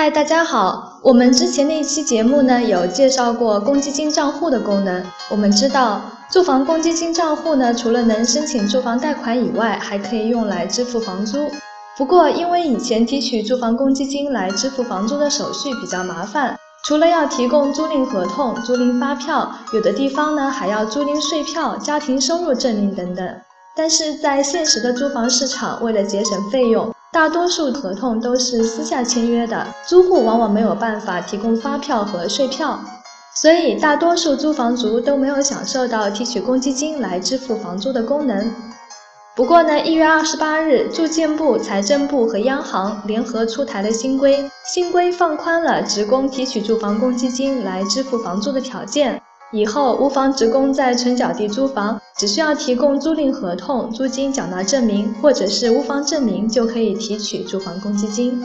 嗨，大家好。我们之前的一期节目呢，有介绍过公积金账户的功能。我们知道，住房公积金账户呢，除了能申请住房贷款以外，还可以用来支付房租。不过，因为以前提取住房公积金来支付房租的手续比较麻烦，除了要提供租赁合同、租赁发票，有的地方呢还要租赁税票、家庭收入证明等等。但是在现实的租房市场，为了节省费用。大多数合同都是私下签约的，租户往往没有办法提供发票和税票，所以大多数租房族都没有享受到提取公积金来支付房租的功能。不过呢，一月二十八日，住建部、财政部和央行联合出台了新规，新规放宽了职工提取住房公积金来支付房租的条件。以后，无房职工在存缴地租房，只需要提供租赁合同、租金缴纳证明或者是无房证明，就可以提取住房公积金。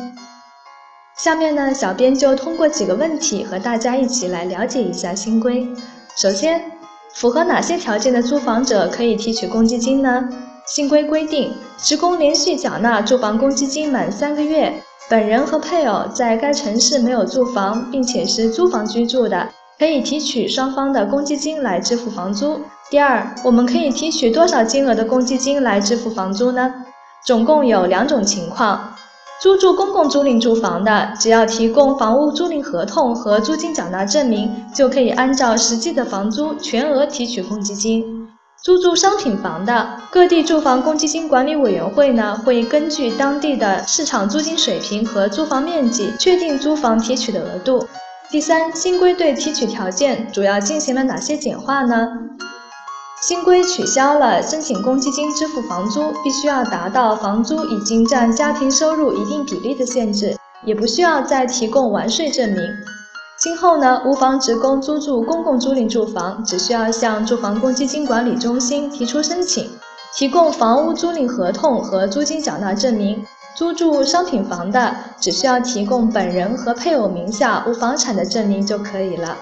下面呢，小编就通过几个问题和大家一起来了解一下新规。首先，符合哪些条件的租房者可以提取公积金呢？新规规定，职工连续缴纳住房公积金满三个月，本人和配偶在该城市没有住房，并且是租房居住的。可以提取双方的公积金来支付房租。第二，我们可以提取多少金额的公积金来支付房租呢？总共有两种情况：租住公共租赁住房的，只要提供房屋租赁合同和租金缴纳证明，就可以按照实际的房租全额提取公积金；租住商品房的，各地住房公积金管理委员会呢，会根据当地的市场租金水平和租房面积，确定租房提取的额度。第三，新规对提取条件主要进行了哪些简化呢？新规取消了申请公积金支付房租必须要达到房租已经占家庭收入一定比例的限制，也不需要再提供完税证明。今后呢，无房职工租住公共租赁住房，只需要向住房公积金管理中心提出申请，提供房屋租赁合同和租金缴纳证明。租住商品房的，只需要提供本人和配偶名下无房产的证明就可以了。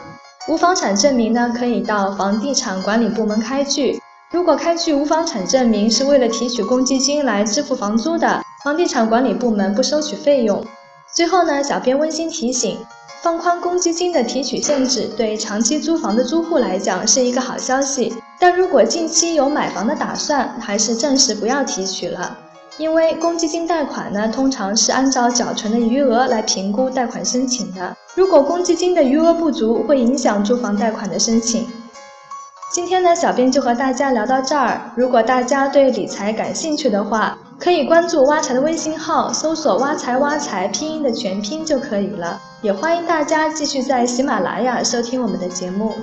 无房产证明呢，可以到房地产管理部门开具。如果开具无房产证明是为了提取公积金来支付房租的，房地产管理部门不收取费用。最后呢，小编温馨提醒：放宽公积金的提取限制，对长期租房的租户来讲是一个好消息。但如果近期有买房的打算，还是暂时不要提取了。因为公积金贷款呢，通常是按照缴存的余额来评估贷款申请的。如果公积金的余额不足，会影响住房贷款的申请。今天呢，小编就和大家聊到这儿。如果大家对理财感兴趣的话，可以关注挖财的微信号，搜索“挖财挖财”拼音的全拼就可以了。也欢迎大家继续在喜马拉雅收听我们的节目。